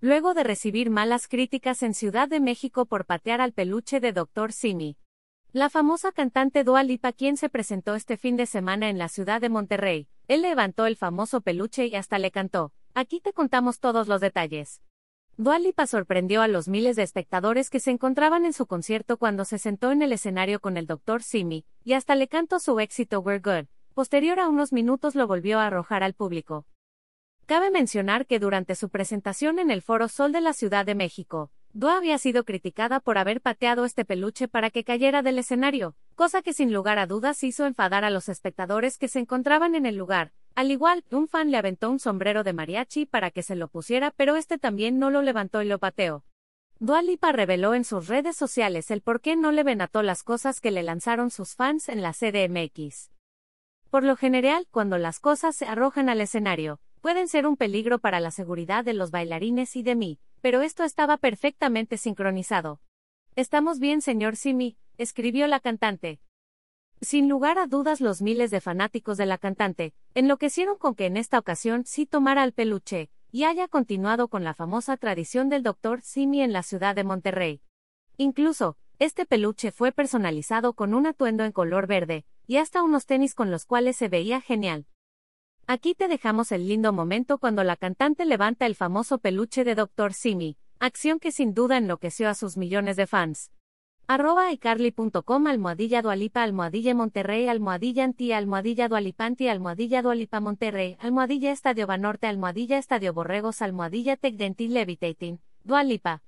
luego de recibir malas críticas en Ciudad de México por patear al peluche de Dr. Simi. La famosa cantante Dua Lipa quien se presentó este fin de semana en la ciudad de Monterrey, él levantó el famoso peluche y hasta le cantó. Aquí te contamos todos los detalles. Dua Lipa sorprendió a los miles de espectadores que se encontraban en su concierto cuando se sentó en el escenario con el Dr. Simi, y hasta le cantó su éxito We're Good. Posterior a unos minutos lo volvió a arrojar al público. Cabe mencionar que durante su presentación en el Foro Sol de la Ciudad de México, Dua había sido criticada por haber pateado este peluche para que cayera del escenario, cosa que sin lugar a dudas hizo enfadar a los espectadores que se encontraban en el lugar. Al igual, un fan le aventó un sombrero de mariachi para que se lo pusiera, pero este también no lo levantó y lo pateó. Dua Lipa reveló en sus redes sociales el por qué no le venató las cosas que le lanzaron sus fans en la CDMX. Por lo general, cuando las cosas se arrojan al escenario, pueden ser un peligro para la seguridad de los bailarines y de mí, pero esto estaba perfectamente sincronizado. Estamos bien, señor Simi, escribió la cantante. Sin lugar a dudas, los miles de fanáticos de la cantante enloquecieron con que en esta ocasión sí tomara el peluche y haya continuado con la famosa tradición del Dr. Simi en la ciudad de Monterrey. Incluso, este peluche fue personalizado con un atuendo en color verde y hasta unos tenis con los cuales se veía genial. Aquí te dejamos el lindo momento cuando la cantante levanta el famoso peluche de Dr. Simi, acción que sin duda enloqueció a sus millones de fans. Arroba icarly.com almohadilla dualipa almohadilla Monterrey almohadilla anti almohadilla dualipanti almohadilla dualipa Monterrey almohadilla Estadio Banorte almohadilla Estadio Borregos almohadilla Tech Dentil Levitating, dualipa.